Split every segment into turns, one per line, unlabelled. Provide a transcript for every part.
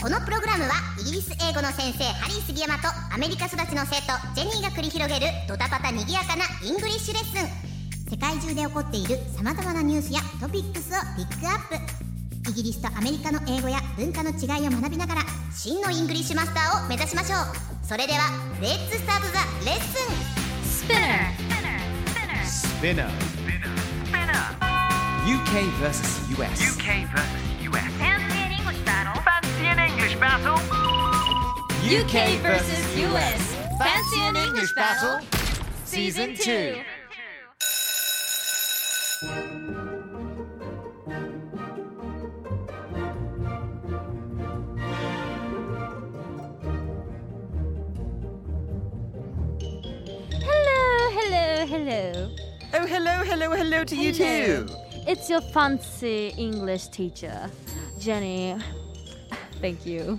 このプログラムはイギリス英語の先生ハリー杉山とアメリカ育ちの生徒ジェニーが繰り広げるドタバタにぎやかなイングリッシュレッスン。世界中で起こっている様々なニュースやトピックスをピックアップイギリスとアメリカの英語や文化の違いを学びながら真のイングリッシュマスターを目指しましょう。それでは Let's start the lesson。
Spinner. UK versus US.
UK versus
UK versus US. Fancy an English battle? Season 2.
Hello, hello, hello.
Oh, hello, hello, hello to you
Hello.
too.
It's your fancy English teacher, Jenny. Thank you.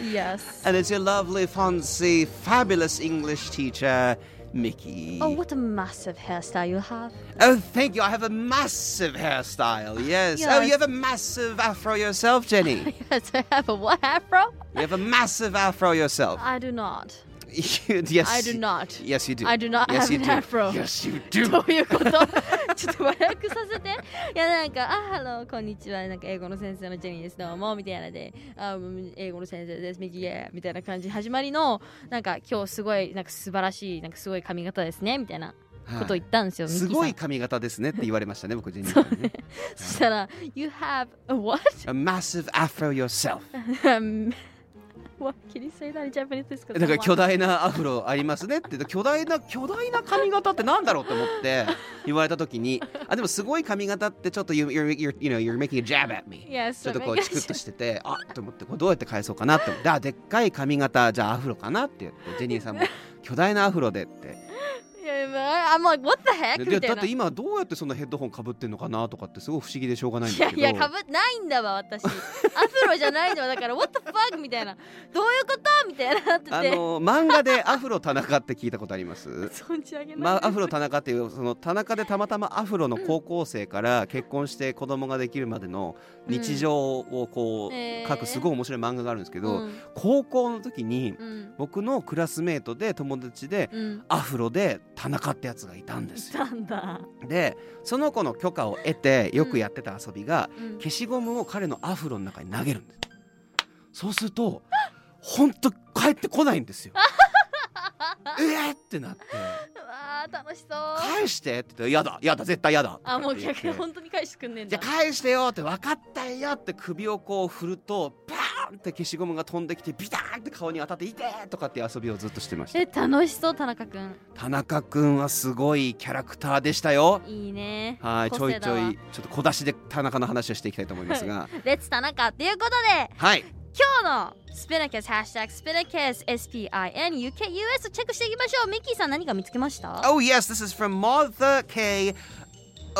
Yes.
And it's your lovely, fancy, fabulous English teacher, Mickey.
Oh, what a massive hairstyle you have.
Oh, thank you. I have a massive hairstyle. Yes. Oh, you have a massive afro yourself, Jenny.
Yes, I have a what afro?
you have a massive afro yourself.
I do not.
yes.
I do not.
Yes, you do.
I do not
yes,
have an
do.
afro.
Yes, you do.
どういうこと？ちょっと和訳させて。いや、なんか、あ、ハロー、こんにちは。なんか、英語の先生のジェニーです。どうも、みたいなで、あ、うん英語の先生です。ミキエみたいな感じ。始まりの、なんか、今日すごい、なんか素晴らしい、なんかすごい髪型ですね。みたいなことを言ったんですよ。
すごい髪型ですねって言われましたね、僕、ジェニーさんにね。
そしたら、You have a what?
A massive afro yourself.
Um, what can you say that in Japanese? ですか？
だから巨大なアフロありますねって。巨大な巨大な髪型ってなんだろうと思って 言われた時にあでもすごい髪型ってちょっと you, you're, you're, you know, you're making a jab at me
Yes,
ちょっとこうチクッとしててあと思ってこれどうやって返そうかなって思って。あでっかい髪型じゃあアフロかなって言ってジェニーさんも 巨大なアフロでって
I'm like, what the heck?
で
みたいな
だって今どうやってそんなヘッドホンかぶってんのかなとかってすごい不思議でしょうがないん
い
ですけど
やいや、かぶないんだわ、私。アフロじゃないのだから、what the fuck? みたいな。どういうこと？みたいななってて。
あの漫画でアフロ田中って聞いたことあります？
存じ上げない。
まあ、アフロ田中っていうその田中でたまたまアフロの高校生から結婚して子供ができるまでの日常をこう書くすごい面白い漫画があるんですけど、
うん
高校の時に
うん。
僕のクラスメートで友達で
うん。
アフロで田中ってやつがいたんですよ。
なんだ。
でその子の許可を得てよくやってた遊びが、
うん
消しゴムを彼のアフロの中に投げるんです。そうすると本当帰ってこないんですよ。えーってなって。
うわー、楽しそう。
返してって言って「やだやだ絶対やだ」
あ、もう逆に本当に返してくんねえんだ
じゃあ。返してよって分かったよって首をこう振るとバーンって消しゴムが飛んできてビターンって顔に当たって「いて!」とかって遊びをずっとしてました
え、楽しそう、田中くん。
田中くんはすごいキャラクターでしたよ
いいね。
はいちょいちょいちょっと小出しで田中の話をしていきたいと思いますが
レッツ田中っていうことで、
はい
今日のスピナキャスハッシュタグスピナキャス SPINUKUS をチェックしていきましょう。ミッキーさん何か見つけました
？Oh yes this is from Martha K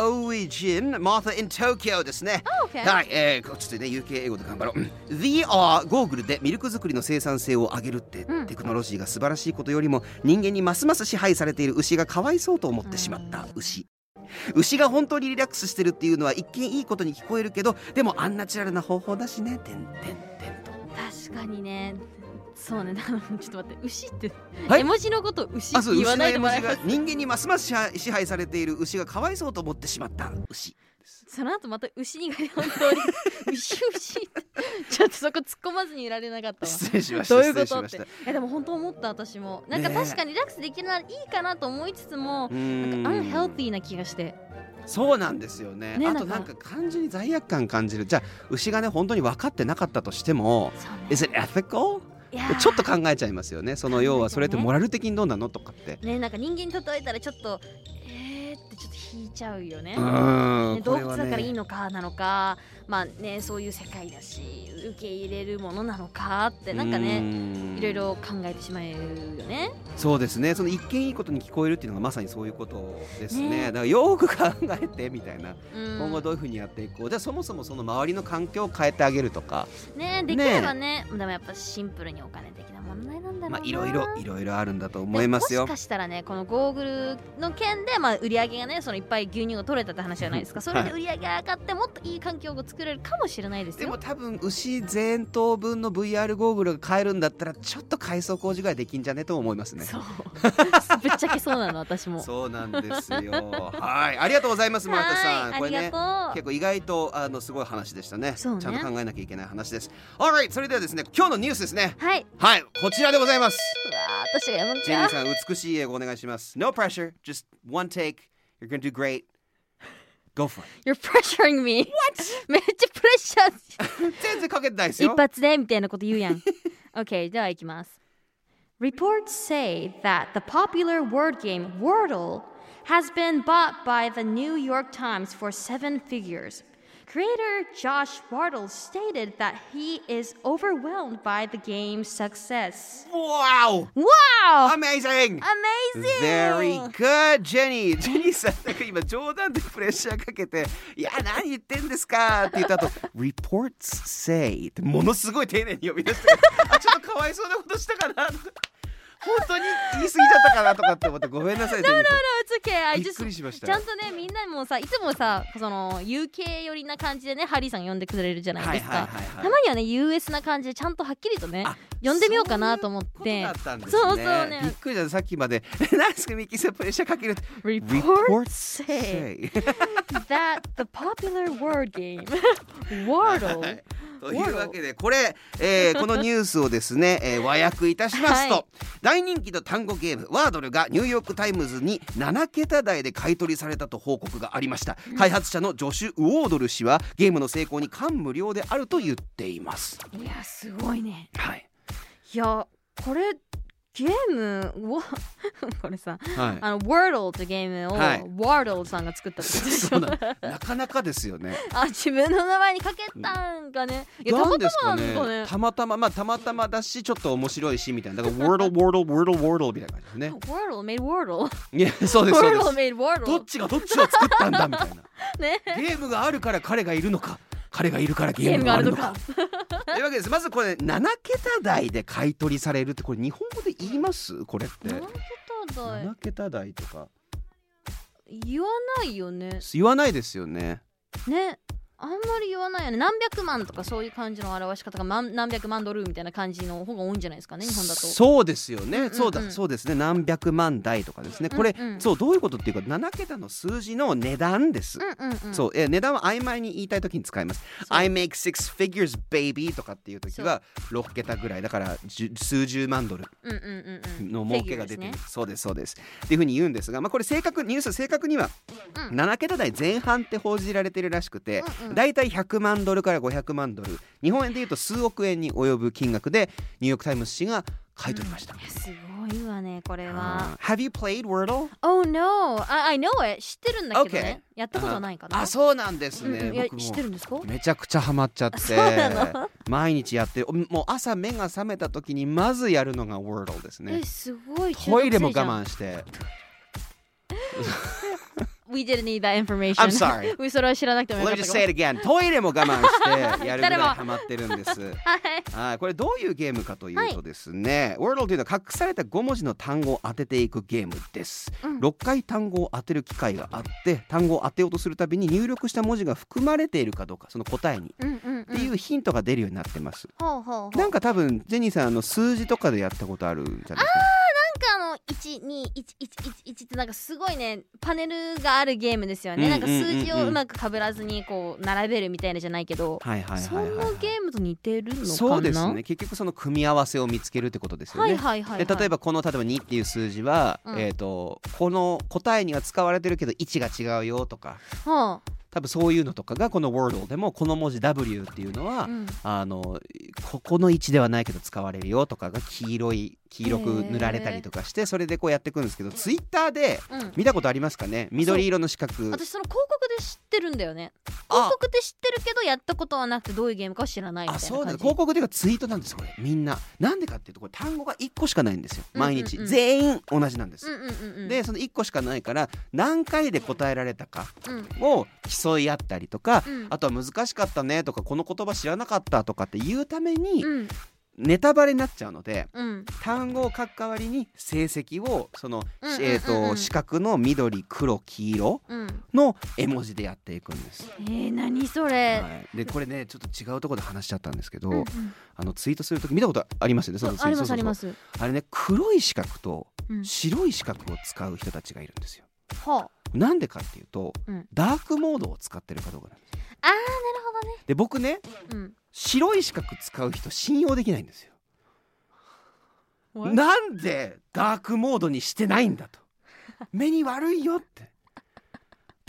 Origin Martha in Tokyo ですね。
Oh, okay.
はい、えー、ちょっとね UK 英語で頑張ろう。うん。VR ゴーグルでミルク作りの生産性を上げるって、
うん。
テクノロジーが素晴らしいことよりも人間にますます支配されている牛がかわいそうと思ってしまった牛。牛が本当にリラックスしてるっていうのは一見いいことに聞こえるけどでもアンナチュラルな方法だしね。てんてんてんと。
確かにね。そうね、ちょっと待って、牛って、
はい。
絵文字のことを牛って言わないでもらえます？
人間にますます支配されている牛がかわいそうと思ってしまった牛
その後また牛にが本当に牛牛ちょっとそこ突っ込まずにいられなかったわ。
失礼しました
どういうこと？ってえでも本当思った私も。なんか確かにリラックスできるならいいかなと思いつつも
うーん。
なんかアンヘルティーな気がして。
そうなんですよね。
ね
あとなんか感じに罪悪感感じる。じゃあ牛がね本当に分かってなかったとしても
ね。
Is it ethical? ちょっと考えちゃいますよね。その要はそれってモラル的にどうなの？とかって。
ねなんか人間に例えたらちょっとえー、ってちょっと引いちゃうよね。ね、洞窟だからいい
ね
のかなのか、まあねそういう世界だし受け入れるものなのかってなんか
う
ね
ん。
いろいろ考えてしまうよね。
そうですね。その一見いいことに聞こえるっていうのがまさにそういうことですね。
ね。
だからよく考えてみたいな。
うん。
今後どういうふうにやっていこう。じゃあそもそもその周りの環境を変えてあげるとか。
ねできればね。でもやっぱシンプルにお金的な問題なんだろうな。
まあいろいろいろいろあるんだと思いますよ。
でももしかしたらねこのゴーグルの件で、まあ、売り上げがねそのいっぱい牛乳が取れたって話じゃないですか。それで売り上げが上がってもっといい環境を作れるかもしれないですよ。
でも多分牛全頭分の VR ゴーグルが買えるんだったらちょっと改装工事ぐらいできんじゃねと思いますね。
そう。ぶっちゃけそうなの私も。
そうなんですよ。はい。ありがとうございますマータさん。
はい
これね結構意外とあのすごい話でしたね。
そうね。
ちゃんと考えなきゃいけない話です。Alright それではですね今日のニュースですね。
はい。
はい。ここちらでございます。
私がやむんち
ジェニゃ
ー
さん美しい英語お願いします。Pressure just one take. You're gonna do great. Go for it.
You're pressuring me. What? めっちゃプレッシャー。
全然かけてないですよ。
一発でみたいなこと言うやん。Say that the popular word game Wordle has been bought by the New York Times for seven figures. Creator Josh Bartle stated that he is overwhelmed by the game's success.
Wow!
Wow!
Amazing!
Amazing!
Very good, Jenny! Jenny ジェニーさん、なんか今冗談でプレッシャーかけて、いや、何言ってんですかって言った後、reports say ってものすごい丁寧に呼び出して、あ、ちょっとかわいそうなことしたかなとか。本当に言い過ぎちゃったかなとかって思って、ごめんなさい、ジェニーさん。
No, it's okay. I
びっ
just
くりしました
ちゃんとねみんなもさいつもさその UK 寄りな感じでねハリーさん呼んでくれるじゃないですか、たまにはね US な感じでちゃんとはっきりとね
あ
呼んでみようかなと思っ
こと
て
だったんですね。
そうそうね
びっくりした、さっきまで、何ですか、ミッキーさんプレッシャーかけるって。
Reports say that the popular word game Wordle
というわけでこれ、えーこのニュースをですね、えー和訳いたしますと、
はい。
大人気の単語ゲームワードルがニューヨーク・タイムズに7桁台で買い取りされたと報告がありました。開発者のジョシュ・ウォードル氏はゲームの成功に感無量であると言っています。
いやすごいね。
はい。
いやこれゲームわ これさ
はい。
あの Wordle ってゲームを、
はい。
Wardle さんが作ったってことでしょ
そうなんなかなかですよね。
あ自分の名前にかけたんかね。いやたま
ですかね。
たまなんかね。
たまたままあたまたまだしちょっと面白いしみたいな。だから Wordle Wordle Wordle Wordle みたいな感じですね。
Wordle made Wordle.
いやそうですそうで
Wordle
す
made
どっちがどっちを作ったんだみたいな。
ね。
ゲームがあるから彼がいるのか彼がいるからゲ
ゲー
ームがあるのか。
か。
というわけです。まずこれ7桁台で買い取りされるってこれ日本語で言います？これって。
何桁台。
7桁台とか。
言わないよね。
言わないですよね。
ねあんまり言わないよね。何百万とかそういう感じの表し方が万何百万ドルみたいな感じの方が多いんじゃないですかね日本だと。
そうですよね、
うんうん
そうだそうですね。何百万台とかですね。これ、
うん。うん
そうどういうことっていうか7桁の数字の値段です、
うんうんうん。
そう、えー値段は曖昧に言いたいときに使います。I make six figures baby とかっていうときは6桁ぐらい。だから数十万ドルの儲けが出てる、
ね。
そうですそうです。っていうふうに言うんですが、まあ、これ正確ニュース正確には
うん。
7桁台前半って報じられてるらしくて、
うんうん
だいたい100万ドルから500万ドル。日本円でいうと数億円に及ぶ金額でニューヨーク・タイムズ紙が買い取りました。
すごいわねこれは。
Have you played Wordle?
Oh no. I, I know it. 知ってるんだけどね。やったことはないかな。
あそうなんですね、
うん知ってるんですか？
めちゃくちゃハマっちゃって。
そうなの？
毎日やってもう朝目が覚めた時にまずやるのが Wordle ですね。
えすごい。
トイレも我
慢
慢して
We didn't need that information.
I'm sorry.
うそれは知らなくてもよ
Let
か
me
った
just
か
say
も
it again. トイレも我慢してやるぐらいハマってるんです。
はい
はい、これどういうゲームかというとですね、Wordle というのは隠された5文字の単語を当てていくゲームです、
うん。
6回単語を当てる機会があって単語を当てようとするたびに入力した文字が含まれているかどうかその答えに、
うんうんうん。
っていうヒントが出るようになってます。
ほうほうほう。
なんか多分ジェニーさんあの数字とかでやったことあるんじゃないですか
の12111ってなんかすごいねパネルがあるゲームですよね、
うん
なんか数字をうまくかぶらずにこう並べるみたいなじゃないけど、
はいはい
そん
はいはい、
なゲームと似てるのかな？
そうですね。結局その組み合わせを見つけるってことですよね、
はいはいはい、は
例えばこの例えば2っていう数字は、
うん。
えー、とこの答えには使われてるけど位置が違うよとか
は
多分そういうのとかがこの Wordle でもこの文字 W っていうのは、
あ、うん、
あのここの位置ではないけど使われるよとかが黄色い黄色く塗られたりとかしてそれでこうやっていくんですけどツイッターで
うん。
見たことありますかね？緑色の四角。
私その広告で知ってるんだよね。
あ。
広告で知ってるけどやったことはなくてどういうゲームかは知らないみたいな
あそうだ。広告でいうかツイートなんですこれ。みんな。なんでかっていうとこれ単語が1個しかないんですよ毎日、
うんうんうん。
全員同じなんです、
うんうん
でその1個しかないから何回で答えられたか
うん。
を競い合ったりとか、
うん。
あとは難しかったねとかこの言葉知らなかったとかって言うために
うん
ネタバレになっちゃうので
うん。
単語を書く代わりに成績をその、
うんうんうんうん。
えー、と四角の緑黒黄色
うん。
の絵文字でやっていくんです。
えー、何それ、
はい、でこれねちょっと違うところで話しちゃったんですけど、
うんうん。
あのツイートする時見たことありますよね？そのツイ
ありますあります。
あれね黒い四角と
うん。
白い四角を使う人たちがいるんですよ。
は
なんでかっていうと、
うん。
ダークモードを使ってるかどうかなんです。
あーなるほどね。
で僕ね
うん
白い四角使う人信用できないんですよ。
What？
なんでダークモードにしてないんだと目に悪いよって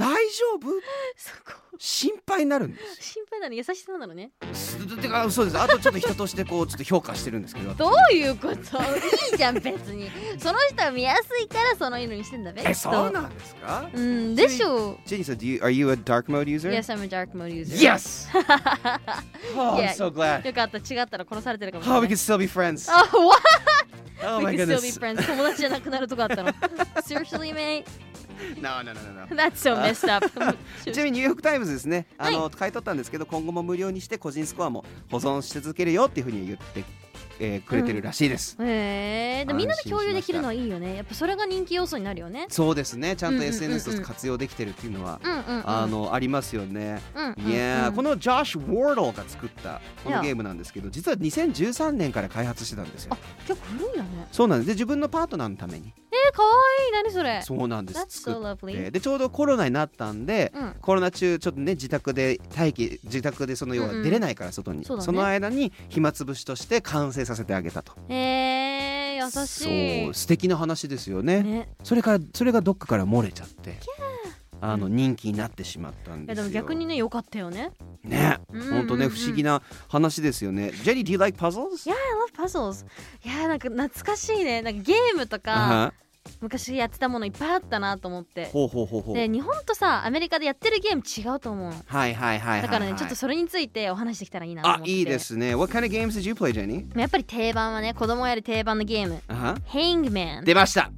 大丈夫？
そこ
心配になるんですよ
心配なの優しさなのね
すてかそうですあとちょっと人としてこうちょっと評価してるんですけど
どういうこといいじゃん別にその人は見やすいからその色にしてんだべ
えそうなんですか
うんでしょう
ジェニーさん do you, are you a dark mode user?
Yes I'm a dark mode user
Yes! oh, I'm so glad
よかった違ったら殺されてるかもし
Oh,
れ
we
ない
can still be friends
Oh what?
Oh
We
my
can still be
goodness
friends 友達じゃなくなるとこあったの Seriously mate?
No, no, no, no, no.
That's so messed up.
ちなみにニューヨークタイムズですね。あの、買い取ったんですけど今後も無料にして個人スコアも保存し続けるよっていうふうに言って、えーくれてるらしいです、
へえでみんなで共有できるの
安
はいいよね。やっぱそれが人気要素になるよね。
そうですね。ちゃんと
うんうんうんうん。
SNS と活用できてるっていうのは、
うんうんうん。
あのありますよね。
うんうんうん
いやーこのジョシュ・ウォードが作ったこのゲームなんですけど実は2013年から開発してたんですよ。
あ。結構古いんだね。
そうなんです。で自分のパートナーのために。
えー、かわいい。何それ？
そうなんです。
So
でちょうどコロナになったんで、
うん。
コロナ中ちょっとね自宅で待機自宅でその要は出れないから外に、
そうだね。
の間に暇つぶしとして完成させてあげたと。
えー、優しい。
そう素敵な話ですよね。
ね。
それからそれがどっかから漏れちゃってあの人気になってしまったん
いや
ですよ。
でも逆にね良かったよね。
ね。
うん
本当ね不思議な話ですよね。ジェニー、do you like puzzles?
いや I love puzzles. いやなんか懐かしいね。なんかゲームとか
あは
昔やってたものいっぱいあったなと思って
ほうほうほうほう。
で日本とさアメリカでやってるゲーム違うと思う
はいはいはいはい、はい。
だからねちょっとそれについてお話してきたらいいなと思って
あいいですね。What kind of games did you play, Jenny?
やっぱり定番はね子供やる定番のゲーム
あは
Hangman
出ました。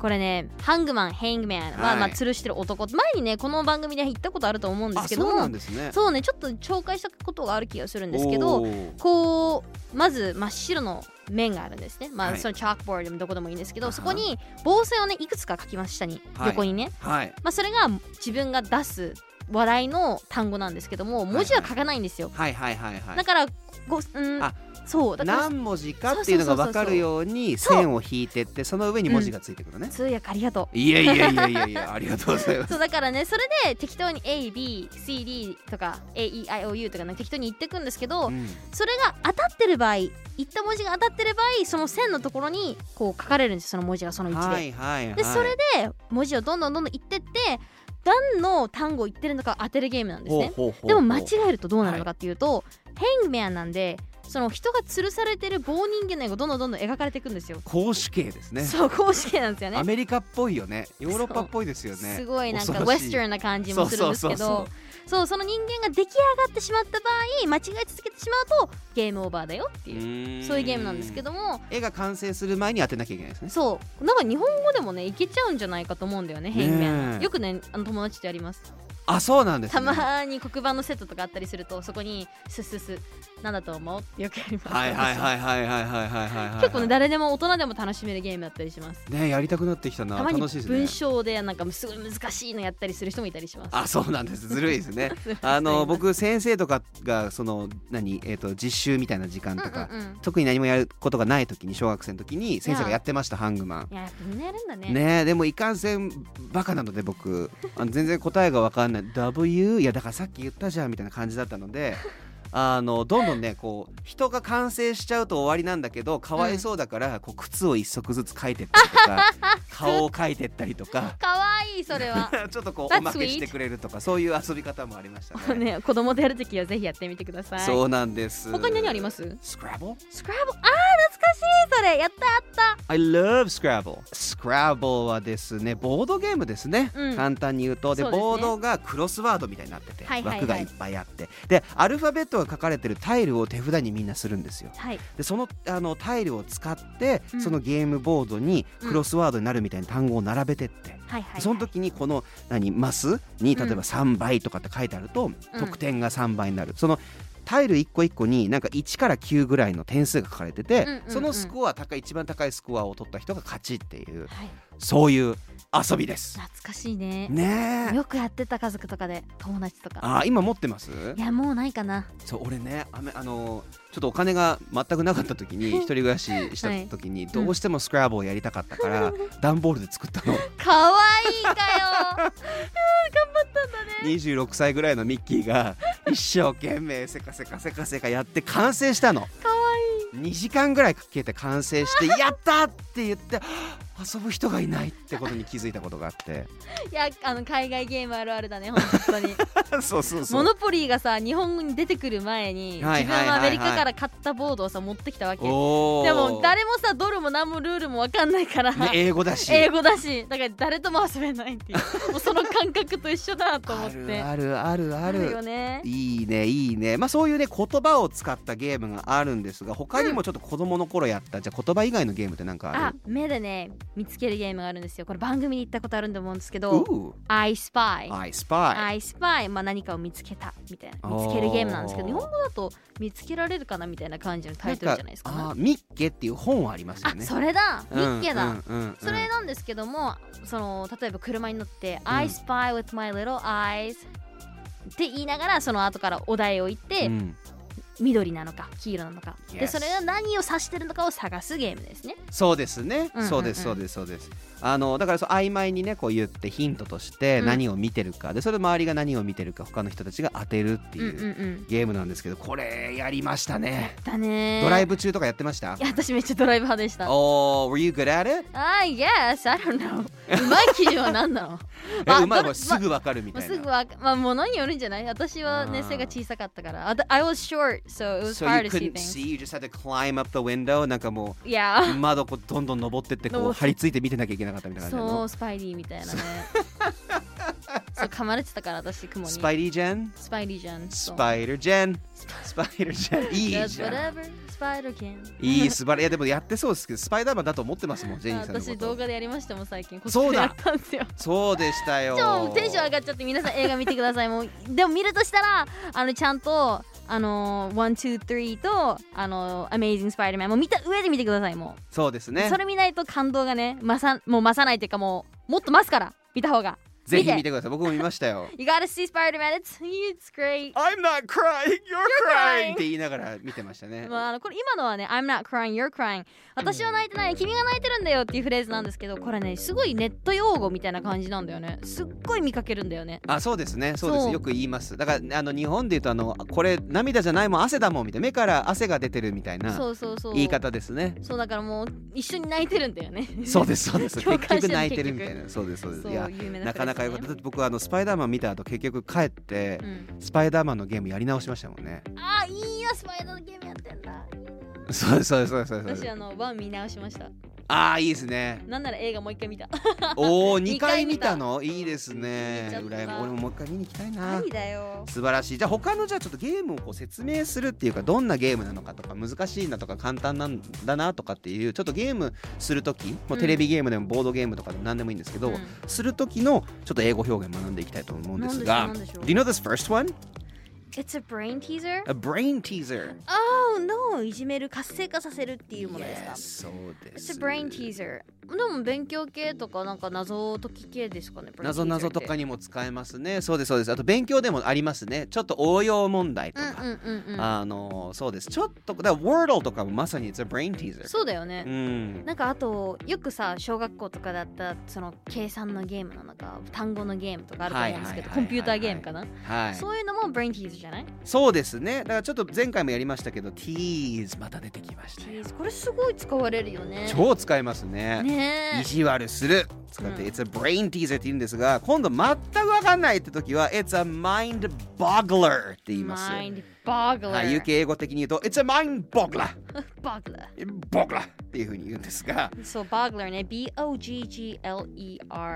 これねハングマン Hangman は、
はい。
まあ吊るしてる男。前にねこの番組で言ったことあると思うんですけども。
なんですね。
そうねちょっと紹介したことがある気がするんですけどこうまず真っ白の面があるんですね。まあ、
はい。
そのチャークボードでもどこでもいいんですけどそこに棒線をねいくつか書きます下に、
はい。
横にね
はい。
まあそれが自分が出す話題の単語なんですけども文字は書かないんですよ、
はいはいはいはい。
だ。からごうん。
あ
そう
何文字かっていうのが分かるように線を引いてってその上に文字がついてくるね。
通訳ありがとう。
いやいやいやいやいやありがとうございます。
そうだからねそれで適当に ABCD とか AEIOU とかね適当に言ってくんですけど、
うん。
それが当たってる場合言った文字が当たってる場合その線のところにこう書かれるんですその文字がその位置で、
はいはいはい。
でそれで文字をどんどんどんどん言ってって何の単語を言ってるのか当てるゲームなんですね。でも間違えるとどうなるのかっていうと、ヘングマンなんでその人が吊るされてる棒人間の絵がどんどんどんどん描かれていくんですよ、
公主形ですね。
そう公式なんですよね。
アメリカっぽいよね。ヨーロッパっぽいですよね。
すごいなんかウェスタンな感じもするんですけど。そうその人間が出来上がってしまった場合間違え続けてしまうとゲームオーバーだよっていう。そういうゲームなんですけ
ど
ども。
絵が完成する前に当てなきゃいけないですね。
そう。なんか日本語でもねいけちゃうんじゃないかと思うんだよね変
ね
面
え
よくねあの友達とやります
あそうなんです
た
ね
まに黒板のセットとかあったりするとそこにスッスッスなんだと思う？ってよくやります。
はいはいはいはいはいはいはいはいはい
結構ね誰でも大人でも楽しめるゲームだったりします
ねやりたくなってきたな
たまに
楽しいですね
文章でなんかすごい難しいのやったりする人もいたりします
あそうなんですずるいですねあの僕先生とかがその何えっ、と実習みたいな時間とか、
うんうんうん
特に何もやることがない時に小学生の時に先生がやってましたハングマン
いやみんなやるんだね
ねえでもいかんせんバカなので僕あの全然答えが分かんない W いやだからさっき言ったじゃんみたいな感じだったので あのどんどんねこう人が完成しちゃうと終わりなんだけどかわいそうだから、こう靴を一足ずつ描いてったりとか 顔を描いてったりとか。
かわいいそれは。
ちょっとこうおまけしてくれるとかそういう遊び方もありましたね。
ね子供とやるときはぜひやってみてください。
そうなんです。
他に何あります？
スクラブル
スクラブあー懐かそれ。やったやった。
I love Scrabble Scrabble はですねボードゲームですね、
うん。
簡単に言うと。で
ね。
ボードがクロスワードみたいになってて、
はいはいはい。
枠がいっぱいあって。でアルファベットが書かれてるタイルを手札にみんなするんですよ。
はい。
でそのあのタイルを使って、
うん。
そのゲームボードにクロスワードになるみたいな単語を並べてって、その時にこの何マスに例えば3倍とかって書いてあると、得点が3倍になる。そのタイル1個1個になんか1から9ぐらいの点数が書かれてて、そのスコア高い一番高いスコアを取った人が勝ちっていう
はい。
そういう遊びです。
懐かしいね。
ねえ。
よくやってた家族とかで友達とか。
あー今持ってます？
いやもうないかな。
そう俺ねあめあのちょっとお金が全くなかった時に 一人暮らしした
はい
時にどうしてもスクラブをやりたかったから段ボールで作ったの。
かわいいかよ。頑張ったんだね。
26歳ぐらいのミッキーが一生懸命せかせかせかせかやって完成したの。
かわ
2時間ぐらいかけて完成して「やった!」って言って遊ぶ人がいないってことに気づいたことがあって。
いやあの海外ゲームあるあるだね本当に。
そうそうそう。
モノポリーがさ日本に出てくる前に
はい
自分はアメリカから買ったボードをさ持ってきたわけ。でも誰もさドルも何もルールも分かんないから、
ね英語だし。
英語だし。だから誰とも遊べないっていう。もうその感覚と一緒だと思って。
あるあるあるあ
ある
る
よね。
いいねいいね。まあそういうね言葉を使ったゲームがあるんですが他にもちょっと子供の頃やった、じゃあ言葉以外のゲームってなんかあ
あ
る
目でね見つけるゲームがあるんですよ。これ番組に行ったことあるんと思うんですけど
う
I spy
I spy
I spy まあ何かを見つけたみたいな。見つけるゲームなんですけど日本語だと見つけられるかなみたいな感じのタイトルじゃないですか。
あミッケっていう本はありますよ
あ
ね
それだ。ミッケだ、
うんうんうん。うん
それなんですけどもその例えば車に乗って「I spy with my little eyes」って言いながらその後からお題を言って、
うん。
緑なのか黄色なのか、でそれが何を指してるのかを探すゲームですね。
そうですね、そうですそうですそうですあのだからそう曖昧にねこう言ってヒントとして
うん。
何を見てるか、でそれで周りが何を見てるか他の人たちが当てるっていう
うん
ゲームなんですけどこれやりましたね。
だね。
ドライブ中とかやってました？
いや私めっちゃドライブ派でした。
おー were you good at it?
あ yes. I don't know. うまい基準は何なの？
えうまいもうすぐわかるみ
まあ、
たいな、
すぐわまあものによるんじゃない？私はね背が小さかったから。あ I was short so it was
So
hard
you
to see
couldn't
things.
see, you just had to climb up the window? なんかもう 窓こうどんどん登ってってこう張り付いて見てなきゃいけなかったみたいな感じ
そうスパイリーみたいなね。そう噛まれてたから私雲に。
スパイリージェン？
スパイリーじゃん
スパイダージェン？スパイダージェン？いいじゃん。
whatever. spider can
いい素晴らい。やでもやってそうですけどスパイダーマンだと思ってますもんジェニーさん
私動画でやりましたもん最近。
そうだ。
ったんですよ。
そうでしたよ。
超テンション上がっちゃって皆さん映画見てください。もうでも見るとしたらあのちゃんとあの123とあの Amazing Spider-Man もう見た上で見てくださいもう、
そうですね。
それ見ないと感動がね増さもう増さないっていうかもうもっと増すから見た方が
ぜひ見て。ください僕も見ましたよ。
You gotta see Spider-Man. It's, it's great.
I'm not crying, you're
crying.
って言いながら見てましたね。
まあ、あのこれ今のはね I'm not crying. You're crying. 私は泣いてない君が泣いてるんだよっていうフレーズなんですけどこれねすごいネット用語みたいな感じなんだよね。すっごい見かけるんだよね。
あそうですね。そう。です。よく言います。だからあの日本で言うとあのこれ涙じゃないもん汗だもんみたいな目から汗が出てるみたいな
そうそうそう。
言い方ですね。
そうだからもう一緒に泣いてるんだよね。
そうですそうです。結局泣いてるみたい
結
なそうですそうです。いや
な
かなかよかっただって僕はあのスパイダーマン見た後結局帰って
うん、
スパイダーマンのゲームやり直しましたもんね。
あいいなスパイダーのゲームやってんだ
そうですそうですそうですそう。
私あのワン見直しました。
ああいいですね。
なんなら映画もう一回見た。
おお2
二
回見
た。
たの？いいですね。俺ももう一回見に行きたいな。
何だよ。
素晴らしい。じゃあ他のじゃあちょっとゲームをこう説明するっていうかどんなゲームなのかとか難しいなとか簡単なんだなとかっていうちょっとゲームする時もうテレビゲームでもボードゲームとかでも何でもいいんですけど、
うん。
する時のちょっと英語表現学んでいきたいと思うんですが Do you know this first one?
It's a brain teaser?
A brain teaser
Oh no いじめる活性化させるっていうものですか
Yes そうで
It's
す
a brain teaser でも勉強系とかなんか謎解き系ですかね
なぞなぞとか
に
にも使えますね。そうですそうです。あと勉強でもありますね。ちょっと応用問題とか、あのそうです。ちょっとだ Wordle とかもまさに It's a brain teaser
そうだよね、
うん。
なんかあとよくさ小学校とかだったその計算のゲームなのか単語のゲームとかあると思うんですけどコンピューターゲームかな、
はい。
そういうのも brain tease じゃない？
そうですね。だからちょっと前回もやりましたけど tease また出てきましたよ。
これすごい使われるよね。
超使えますね
ね
意地悪する。使って、
うん。
It's a brain teaser って言うんですが今度全く分かんないって時は It's a mind boggler って言います
ラ
はい、UK 英語的に言うと It's a mind boggler
バグラ
boggler っていうふうに言うんですが
そうバグラね B-O-G-G-L-E-R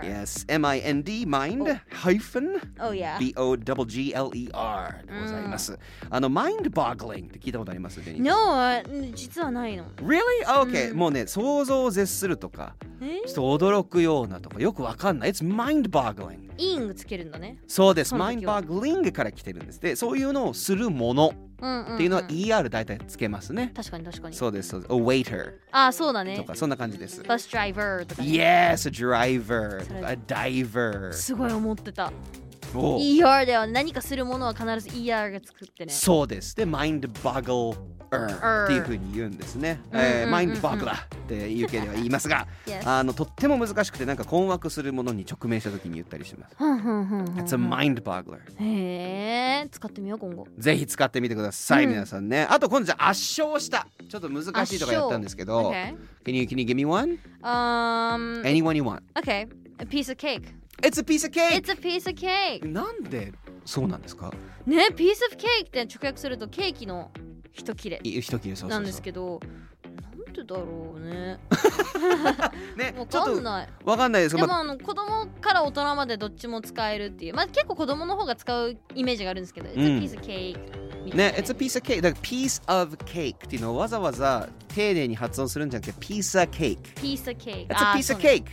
Yes M-I-N-D mind hyphen
Oh yeah
B-O-G-G-L-E-R でございます、あの mind boggling って聞いたことあります
No 実はないの
Really? Okay、もうね想像を絶するとか
え
ちょっと驚くようなとかよくわかんない。It's mind boggling
イングつけるんだね。
そうです。mind boggling から来てるんです。でそういうのをするもの。っていうのは ER 大体つけますね、
確かに確かに。
そうですそうです。A waiter
あそうだね。
とかそんな感じです。
バスドライバーとか、ね、
Yes, a driver a diver
すごい思ってた。
お
ER では何かするものは必ず ER が作ってね。
そうです。で mind boggler っていうふうに言うんですね、えー mind boggler って UK では言いますがあのとっても難しくてなんか困惑するものに直面した時に言ったりします。It's a mind boggler
へえ使ってみよう今後。
ぜひ使ってみてください、
うん。
皆さんね。あと今度じゃあ圧勝した。ちょっと難しいとかやったんですけど。can you, can you give me one?
Um
Anyone you want.
Okay. A piece of cake
It's a piece of cake!
It's a piece of cake!
なんでそうなんですか？
ね piece of cake って直訳するとケーキの一切れ
い一切れそう
なんですけどなんでだろうね。わ
ねちょっと
かんない
わかんないです。
でもあの子供から大人までどっちも使えるっていうまあ結構子供の方が使うイメージがあるんですけど、It's
うん
a piece of cake
ね、It's a piece of cake だから piece of cake っていうのをわざわざ丁寧に発音するんじゃなくて piece of cake
piece of cake
It's
あ
a
ー
piece of
ね
cake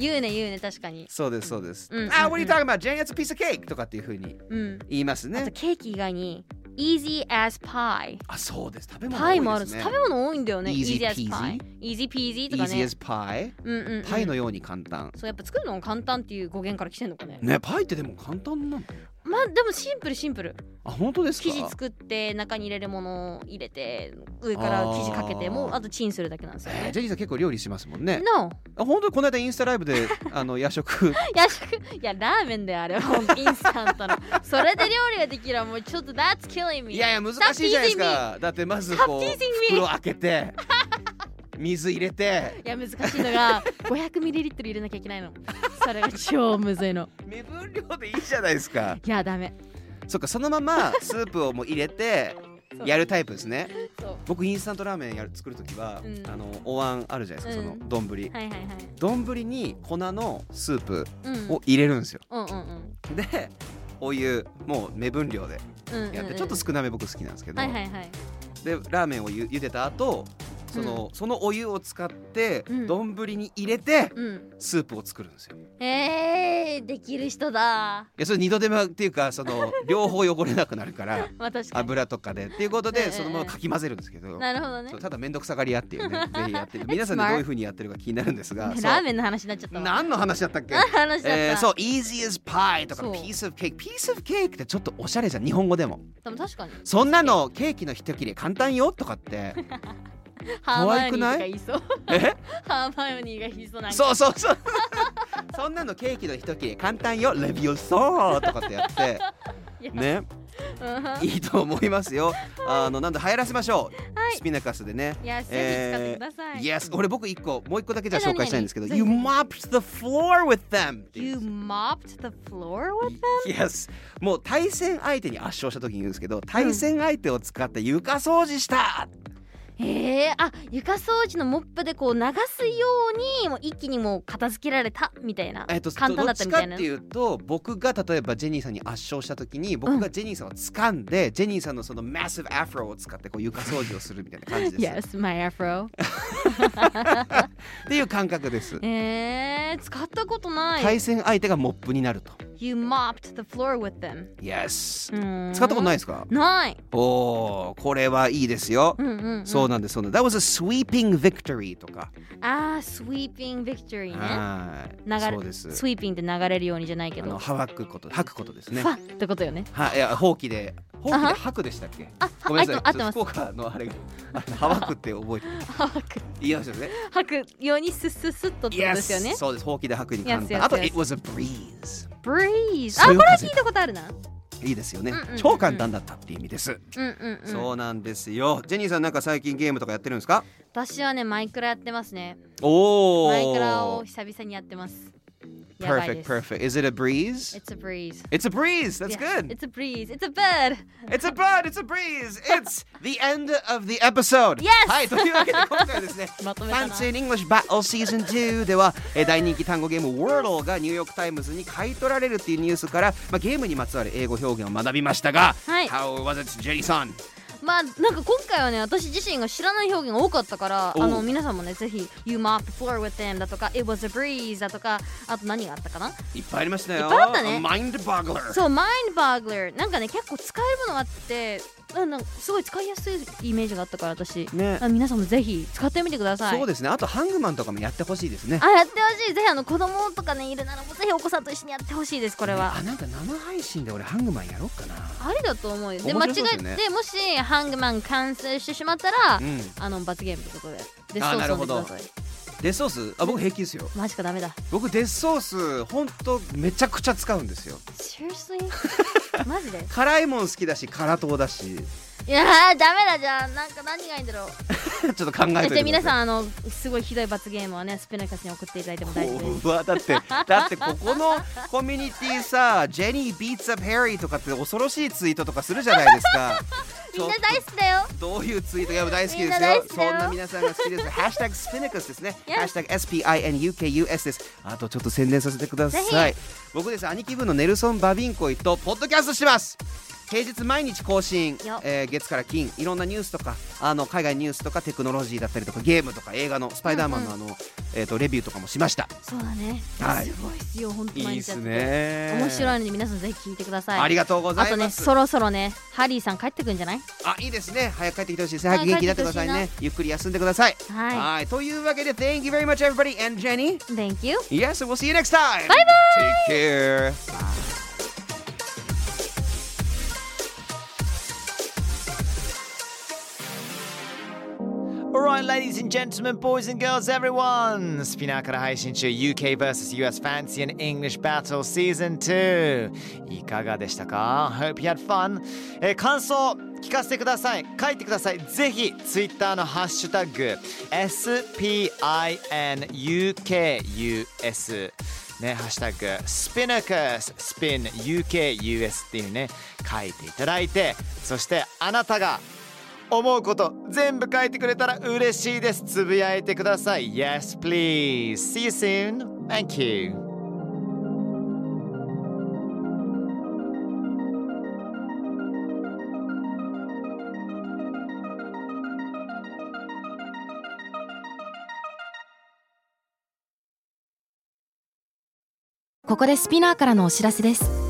言うね言うね確かに。
そうですそうです、
うん。うん。うん
あ、what are you talking about? Jane, it's a piece of cake とかっていうふうに。
うん。
言います
あと
ね
ケーキ以外に easy as pie
あ、そうです。食べ物
パイもあるん
多いですね。
です食べ物多いんだよね。
Easy
as pie easy peasy とか
easy
ね
as pie
うんうんうん。
パイのように簡単。
そうやっぱ作るのも簡単っていう語源から来てんのかね。
ね、パイってでも簡単なの？
まあでもシンプルシンプル。
あ、本当ですか？
生地作って中に入れるものを入れて上から生地かけてもうあとチンするだけなんですよ。ね
えージェニーさん結構料理しますもんね。
No
あ本当にこの間インスタライブで あの夜食。
夜食？いやラーメンだよあれほんとインスタントの。それで料理ができるはもうちょっと That's killing me
いやいや難しいじゃないですか。だってまずこう袋開けて 水入れて。
いや難しいのが 500ml 入れなきゃいけないのそれが超むずいの。
目分量でいいじゃないですか。
いやダメ。
そっかそのままスープをもう入れてやるタイプですね。僕インスタントラーメンやる作るときは、
うん。
あのお椀あるじゃないですか、
うん。
その丼。
はいはいはい。
丼に粉のスープ
うん。
を入れるんですよ、
うんうんうん。
でお湯もう目分量で
うんうんうん
やって、ちょっと少なめ僕好きなんですけど、
はいはいはい。
でラーメンをゆ茹でた後その,、そのお湯を使って
うん。
丼に入れて
うん。
スープを作るんですよ。
えー、できる人だ。
いやそれ二度手間っていうかその 両方汚れなくなるから
まあ確かに。
油とかでっていうこと
うんうんうん。
でそのままかき混ぜるんですけど、
なるほどね。
ただ面倒くさがり屋っていうね ぜひやって皆さんでどういう風にやってるか気になるんですが
ラーメンの話になっちゃったわ。
何の話だったっけ？
話
えー、そう easy as pie とか piece of cake piece of cake ってちょっとおしゃれじゃん日本語でも。
でも確かに。
そんなのケーキの一切れ簡単よとかって
ハ
い
言いそう。
え
ハーマイオニーが言いそうなんか。
そうそうそう。そんなのケーキの一切れ簡単よレビューそうとかってやって。ね。
うん。
いいと思いますよ。あのなんで流行らせましょう、
はい。
スピナカスでね。
いやぜひ使ってください、
Yes 俺僕一個もう一個だけじゃ紹介したいんですけど
何
You
何
mopped the floor with them!
You mopped the floor with
Yes もう対戦相手に圧勝した時に言うんですけど対戦相手を使って床掃除した、
えー、あ床掃除のモップでこう流すようにもう一気にもう片付けられたみたいな、
えっと、
簡単だったみたいな。
どっちかっていうと僕が例えばジェニーさんに圧勝した時に僕がジェニーさんを掴んで、ジェニーさんのそのマッシブアフロを使ってこう床掃除をするみたいな感じです。
Yes, my afro.
っていう感覚です。
えー、使ったことない、
対戦相手がモップになると。
You mopped the floor with them.
Yes 使ったことないですか？
ない。
おーこれはいいですよ。
うんうん、うん、
そうなんですそうなんです。That was a sweeping victory とか。
あー sweeping victory ね
はい。
流れ
そうです。
sweeping って流れるようにじゃないけど
あのはわくこと吐くことですね
フ。ァってことよね
はい、いや、ほうきで、ほうきで
あは
吐くでしたっけ？
あ
ごめんなさい、福岡のあれが、あのはわくって覚えてる。
吐く
言いましたよね。
吐くようにスッスッスッとってことですよね
そうです、ほうきで吐くに簡単。あと、it was a breeze。
breeze あこれは聞いたことあるない
いですよね
うんうん
超簡単だったっていう意味です。
うんうんうん
そうなんですよ。ジェニーさんなんか最近ゲームとかやってるんですか？
私はねマイクラやってますね
おお。
マイクラを久々にやってます
Perfect,
す
perfect. Is it a breeze?
It's a breeze
It's a breeze. That's
Yeah,
good.
It's a breeze It's a bird
It's a bird. It's a breeze. It's the end of the episode.
Yes!
はい、というわけで今回はですね、Fancy in English Battle Season 2では、えー大人気単語ゲーム Wordle がニューヨークタイムズに買い取られるっていうニュースから、まあ、ゲームにまつわる英語表現を学びましたが、
はい
How was it, Jenny さん
まあなんか今回はね私自身が知らない表現が多かったから
お
あの皆さんもねぜひ You mopped the floor with them だとか It was a breeze だとかあと何があったかな？い
っぱいありましたよ。
いっぱいあったね
Mind Boggler。
そう Mind Boggler なんかね結構使えるものがあってなんかすごい使いやすいイメージがあったから私、
ね。
あ皆さんもぜひ使ってみてください。
そうですね。あとハングマンとかもやってほしいですね。
あやってほしいぜひあの子供とかねいるならもうぜひお子さんと一緒にやってほしいですこれは。
あなんか生配信で俺ハングマンやろうかな。
ありだと思うよ。で間違えてもしハングマン完成してしまったら、
うん。
あの罰ゲームってことで。デス
あ
ソース
なるほど
飲んでください
デスソースあ僕平気ですよ。
マジかダメだ
僕デスソースほんとめちゃくちゃ使うんですよ。
Seriously? マジで？
辛いもん好きだし辛党だし
いやーダメだじゃあ。なんか何がいいんだろう。
ちょっと考えて
皆さんあのすごいひどい罰ゲームはねスピナカスに送っていただいても大丈夫です。
う わだってだってここの コミュニティさジェニービーツアップヘリーとかって恐ろしいツイートとかするじゃないですか。
みんな大好きだよ。
どういうツイートが大好きですよ。そんな皆さんが好きです。ハッシュタグスピナカスですね。ハッシュタグ SPINUKUS です。あとちょっと宣伝させてくださ
ぜ
い僕です。兄貴分のネルソン・バビンコイとポッドキャストしてます平日毎日更新。
よ、
えー月から金。いろんなニュースとかあの海外ニュースとかテクノロジーだったりとかゲームとか映画のスパイダーマンのあの、えー、とレビューとかもしました。
そうだね、
はい。
すごいですよ本当
いいですね。
面白いので皆さんぜひ聞いてください。
ありがとうござ
あとね
います
そろそろねハリーさん帰ってくんじゃない？
あいいですね。早く帰ってきてほしいです。早く元気になってくださいね。ゆっくり休んでください。
はい。
はい。というわけで Thank you very much everybody and Jenny.
Thank you.
Yes we'll see you next time.
Bye
Take care
ladies and gentlemen, boys and girls, everyone! スピナーから配信中 UK vs.US Fancy and English Battle Season 2いかがでしたか ?Hope you had fun! えー感想聞かせてください書いてくださいぜひ Twitter のハッシュタグ SPINUKUS ね、ハッシュタグ SPINACUS SPINUKUS っていうね書いていただいてそしてあなたが思うこと全部書いてくれたら嬉しいです。つぶやいてください。Yes please. See you soon. Thank you.
ここで SPINEAR からのお知らせです